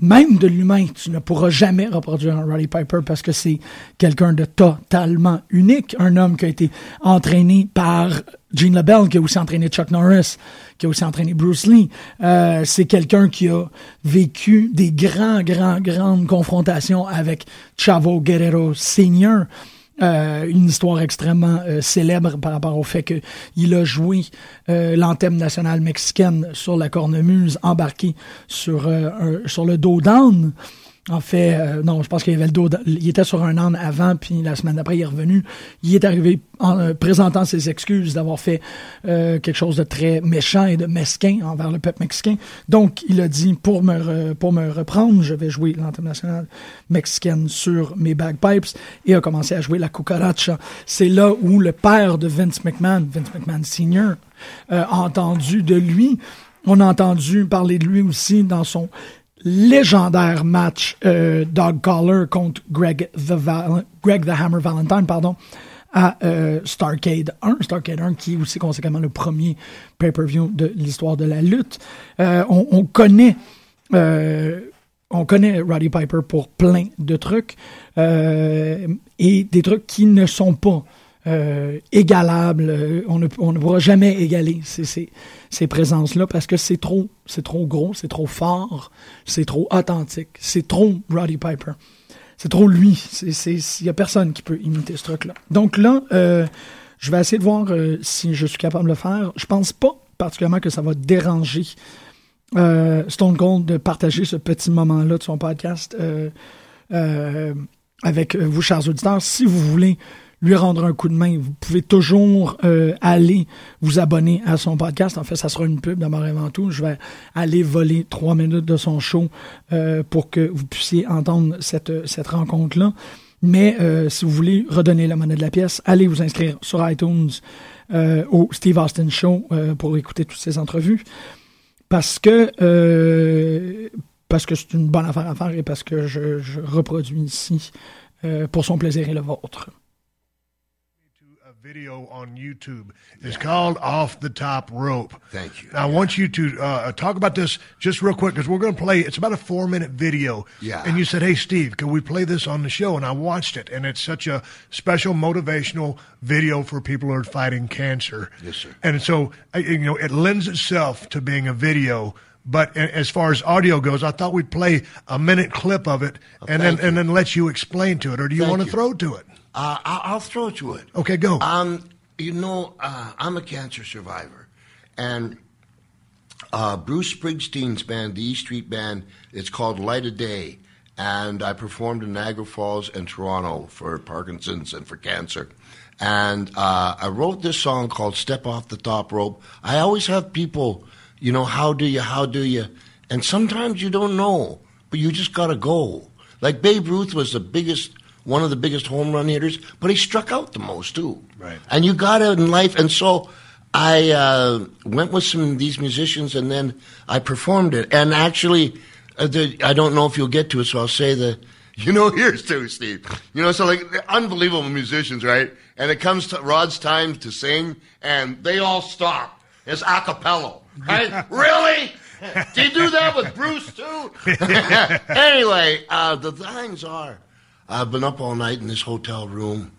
même de l'humain, tu ne pourras jamais reproduire un Roddy Piper parce que c'est quelqu'un de totalement unique. Un homme qui a été entraîné par Gene LaBelle, qui a aussi entraîné Chuck Norris, qui a aussi entraîné Bruce Lee. Euh, c'est quelqu'un qui a vécu des grands, grands, grandes confrontations avec Chavo Guerrero Sr., euh, une histoire extrêmement euh, célèbre par rapport au fait qu'il a joué euh, l'anthème national mexicaine sur la cornemuse, embarqué sur, sur le dos d'âne. En fait, euh, non, je pense qu'il avait le dos. Il était sur un an avant, puis la semaine d'après, il est revenu. Il est arrivé en euh, présentant ses excuses d'avoir fait euh, quelque chose de très méchant et de mesquin envers le peuple mexicain. Donc, il a dit pour me pour me reprendre, je vais jouer l'international mexicaine sur mes bagpipes et a commencé à jouer la cucaracha. C'est là où le père de Vince McMahon, Vince McMahon Senior, a entendu de lui. On a entendu parler de lui aussi dans son légendaire match euh, Dog Collar contre Greg the, Hammer Valentine pardon, à euh, Starcade 1. Starcade 1 qui est aussi conséquemment le premier pay-per-view de l'histoire de la lutte. Euh, on, on, connaît... Euh, on connaît Roddy Piper pour plein de trucs euh, et des trucs qui ne sont pas euh, égalable. On ne, on pourra jamais égaler ces, ces, ces présences-là parce que c'est trop, c'est trop gros, c'est trop fort, c'est trop authentique, c'est trop Roddy Piper. C'est trop lui. Il n'y a personne qui peut imiter ce truc-là. Donc là, euh, je vais essayer de voir euh, si je suis capable de le faire. Je pense pas particulièrement que ça va déranger euh, Stone Cold de partager ce petit moment-là de son podcast avec vous, chers auditeurs. Si vous voulez lui rendre un coup de main. Vous pouvez toujours euh, aller vous abonner à son podcast. En fait, ça sera une pub d'abord et avant tout. Je vais aller voler trois minutes de son show euh, pour que vous puissiez entendre cette, cette rencontre-là. Mais euh, si vous voulez redonner la monnaie de la pièce, allez vous inscrire sur iTunes au Steve Austin Show pour écouter toutes ces entrevues. Parce que parce que c'est une bonne affaire à faire et parce que je reproduis ici pour son plaisir et le vôtre. Video on YouTube. It's yeah. called Off the Top Rope. Thank you. Now, I want you to uh, talk about this just real quick because we're going to play. It's about a four minute video. Yeah. And you said, "Hey, Steve, can we play this on the show?" And I watched it, and it's such a special motivational video for people who are fighting cancer. Yes, sir. And so, you know, it lends itself to being a video. But as far as audio goes, I thought we'd play a minute clip of it oh, and then you. and then let you explain to it. Or do you thank want to you. throw to it? Uh, I'll, throw it to it. Okay, go. Um, you know, uh, I'm a cancer survivor, and uh, Bruce Springsteen's band, the E Street Band, it's called Light of Day, and I performed in Niagara Falls and Toronto for Parkinson's and for cancer. And uh, I wrote this song called "Step Off the Top Rope." I always have people, you know, how do you, how do you, and sometimes you don't know, but you just gotta go. Like Babe Ruth was the biggest one of the biggest home run hitters, but he struck out the most too. Right. And you got it in life, and so I uh, went with some of these musicians, and then I performed it. And actually, uh, the, I don't know if you'll get to it, so I'll say the. You know, here's too, Steve. You know, so like unbelievable musicians, right? And it comes to Rod's time to sing, and they all stop. It's a cappella, right? really? Did you do that with Bruce too? anyway, uh, the things are I've been up all night in this hotel room.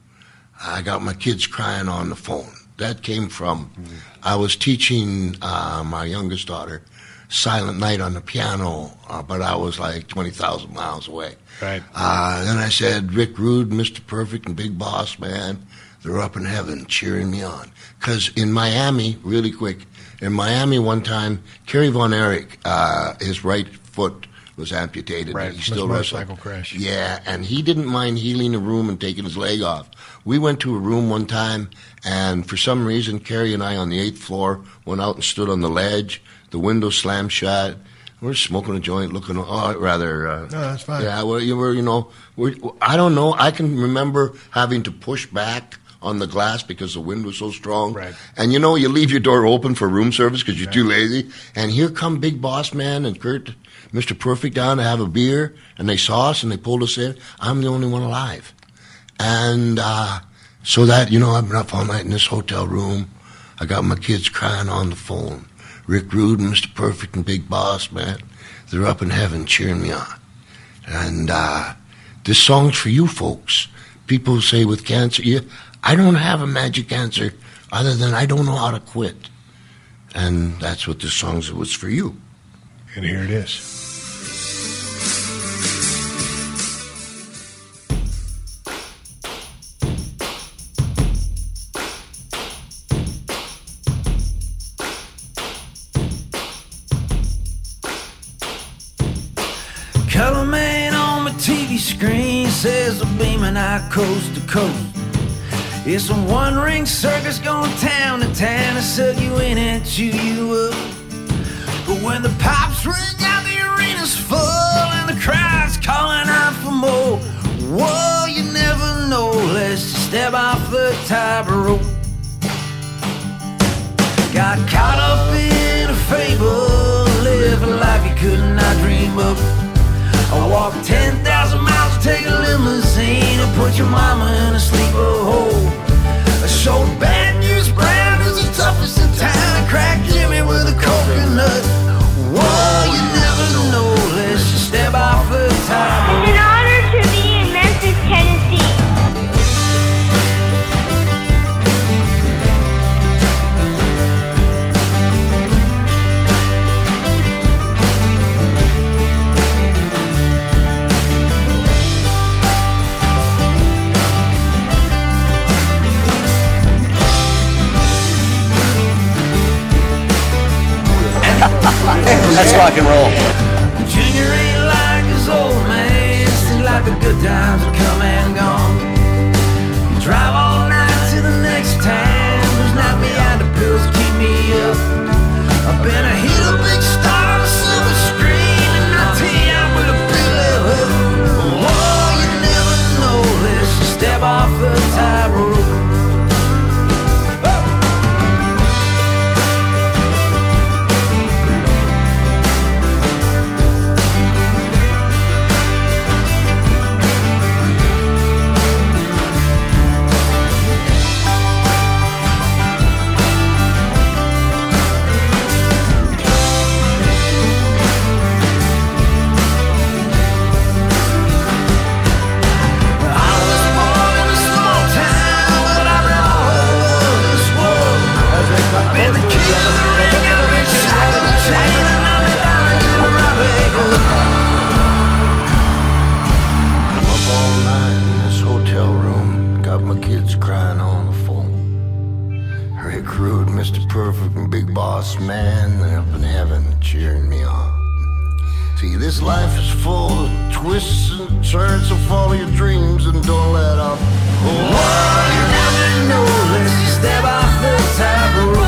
I got my kids crying on the phone. That came from mm-hmm. I was teaching uh, my youngest daughter Silent Night on the piano, uh, but I was like 20,000 miles away. Right. Uh, then I said, Rick Rude, Mr. Perfect, and Big Boss, man, they're up in heaven cheering me on. Because in Miami, really quick, in Miami one time, Kerry Von Erich, uh, his right foot was amputated. Right, he still wrestled. crash. Yeah, and he didn't mind healing a room and taking his leg off. We went to a room one time, and for some reason, Carrie and I on the eighth floor went out and stood on the ledge. The window slammed shut. We're smoking a joint, looking. Oh, rather. Uh, no, that's fine. Yeah, well, you were, you know, we're, I don't know. I can remember having to push back on the glass because the wind was so strong. Right. And you know, you leave your door open for room service because you're right. too lazy. And here come Big Boss Man and Kurt Mr. Perfect down to have a beer, and they saw us and they pulled us in. I'm the only one alive. And uh, so that, you know, I've been up all night in this hotel room. I got my kids crying on the phone. Rick Rude and Mr. Perfect and Big Boss, man. they're up in heaven cheering me on. And uh, this song's for you folks. People say with cancer, yeah, I don't have a magic answer other than I don't know how to quit. And that's what this song was for you. And here it is. Color man on my TV screen says I'm beaming out coast to coast. It's a one ring circus going town to town to suck you in and chew you up. But when the pipes ring out, the arena's full and the crowd's calling out for more. Whoa, you never know, let's step off the tightrope. Got caught up in a fable, living life you could not dream of. I walked 10,000 miles to take a limousine and put your mama in a sleeper hole. I showed bad news Brown is the toughest in town. Crack Jimmy with a coconut. That's rock and roll. Boss Man, up in heaven cheering me on. See, this life is full of twists and turns, so follow your dreams and don't let up. Oh, you never know. Let's just step off the tightrope.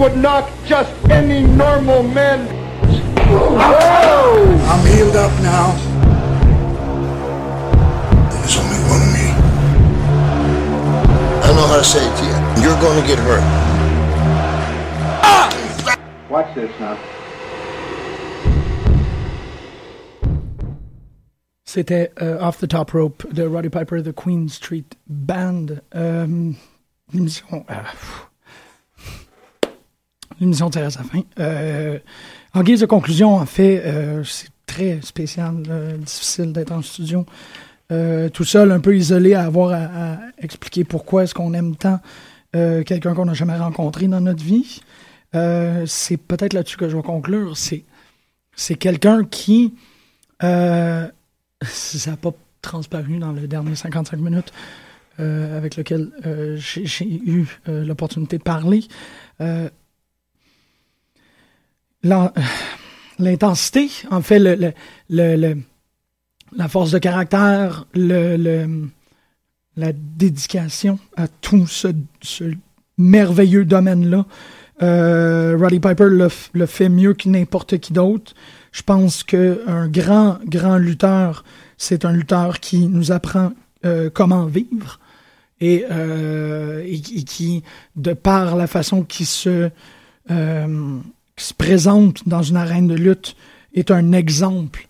Would knock just any normal man. Whoa! I'm healed up now. There's only one of me. I know how to say it to you. You're going to get hurt. Watch this now. C'était euh, Off the Top Rope de Roddy Piper, The Queen Street Band. Euh, L'émission. euh, pff. L'émission tire à sa fin. Euh, en guise de conclusion, en fait, euh, c'est très spécial, euh, difficile d'être en studio. Tout seul, un peu isolé, à avoir à, expliquer pourquoi est-ce qu'on aime tant quelqu'un qu'on n'a jamais rencontré dans notre vie. C'est peut-être là-dessus que je vais conclure. C'est, c'est quelqu'un qui ça n'a pas transparu dans les derniers 55 minutes avec lequel j'ai eu l'opportunité de parler. L'intensité, en fait, le, le- le- la force de caractère, le, la dédication à tout ce, ce merveilleux domaine-là. Euh, Roddy Piper le, le fait mieux que n'importe qui d'autre. Je pense qu'un grand, grand lutteur, c'est un lutteur qui nous apprend euh, comment vivre et, euh, et, qui- et qui, de par la façon qu'il se, euh, qui se présente dans une arène de lutte, est un exemple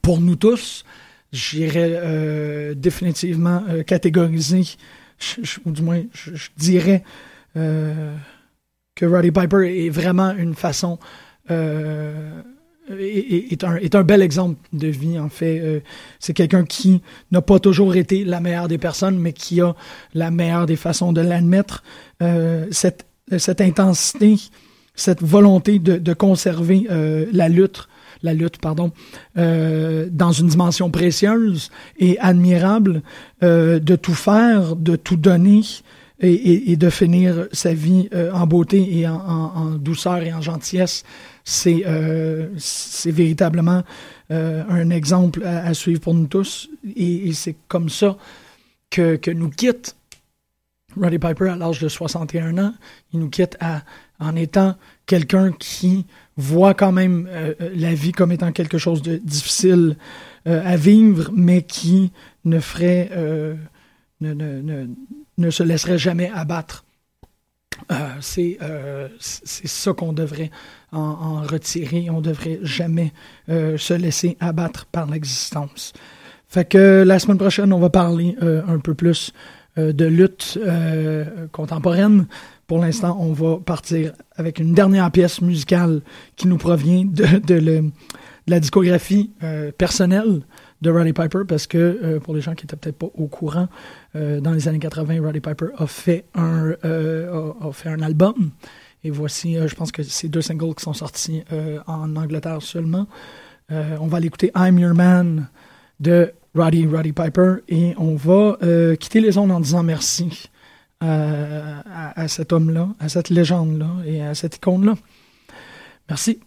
pour nous tous. J'irais euh, définitivement euh, catégoriser, ou du moins, je, dirais euh, que Roddy Piper est vraiment une façon est, est- un, est un bel exemple de vie, en fait. C'est quelqu'un qui n'a pas toujours été la meilleure des personnes, mais qui a la meilleure des façons de l'admettre. Cette, cette intensité, cette volonté de, conserver euh, la lutte, la lutte, pardon, euh, dans une dimension précieuse et admirable, euh, de tout faire, de tout donner, et, de finir sa vie en beauté et en, douceur et en gentillesse, c'est véritablement un exemple à, suivre pour nous tous. Et, et c'est comme ça que, que nous quitte Roddy Piper à l'âge de 61 ans. Il nous quitte en étant quelqu'un qui voit quand même euh, euh, la vie comme étant quelque chose de difficile euh, à vivre, mais qui ne ferait... ne, ne, ne, ne se laisserait jamais abattre. C'est ça qu'on devrait en, en retirer. On devrait jamais se laisser abattre par l'existence. Fait que la semaine prochaine, on va parler un peu plus de lutte euh, contemporaine. Pour l'instant, on va partir avec une dernière pièce musicale qui nous provient de, la discographie euh, personnelle de Roddy Piper parce que euh, pour les gens qui étaient peut-être pas au courant, euh, dans les années 80, Roddy Piper a fait un, euh, a, fait un album. Et voici, euh, je pense que c'est deux singles qui sont sortis euh, en Angleterre seulement. Euh, on va l'écouter I'm Your Man de Roddy Roddy Piper et on va euh, quitter les ondes en disant merci à, à- cet homme-là, à cette légende-là et à cette icône-là. Merci.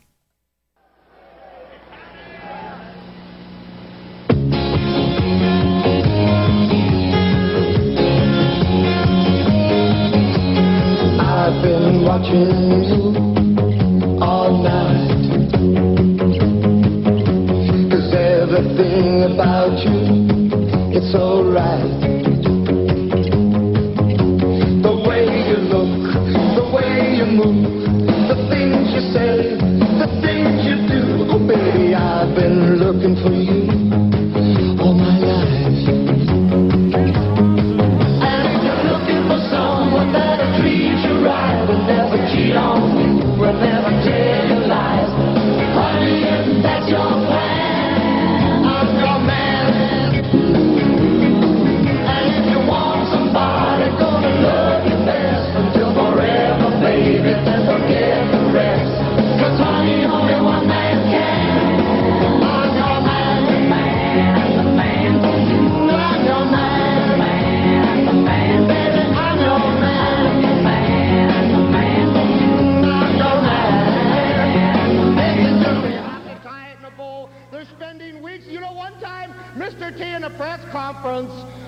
Everything about you. Is so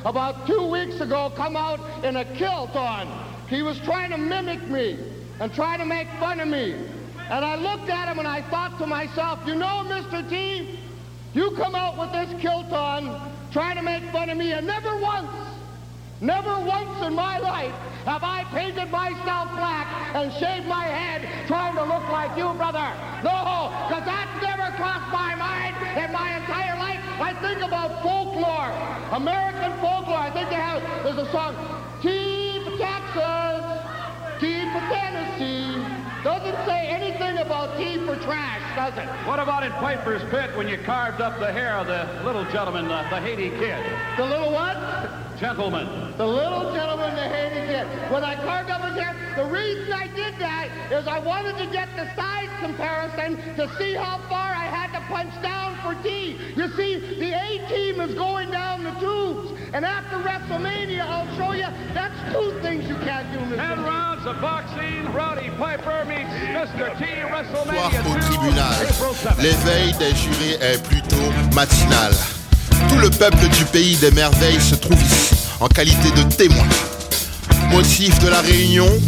about two weeks ago come out in a kilt on. He was trying to mimic me and trying to make fun of me. And I looked at him and I thought to myself, you know, Mr. T, you come out with this kilt on trying to make fun of me and never once Never once in my life have I painted myself black and shaved my head trying to look like you, brother. No, because that's never crossed my mind in my entire. I think about folklore, American folklore. I think they have, there's a song, T Texas, T Tennessee. Doesn't say anything about T for trash, does it? What about in Piper's Pit when you carved up the hair of the little gentleman, the, the Haiti kid? The little what? Gentleman. The little gentleman, the Haiti kid. When I carved up his hair, The reason I did that is I wanted to get the size comparison to see how far I had to punch down for D. You see, the A team is going down the tubes, and after WrestleMania, I'll show you that's two things you can't do, Mr. Ten rounds of boxing. Roddy Piper meets Mr. T. WrestleMania au 2. tribunal. April 7th. L'éveil des jurés est plutôt matinal. Tout le peuple du pays des merveilles se trouve ici en qualité de témoin. Motif de la réunion,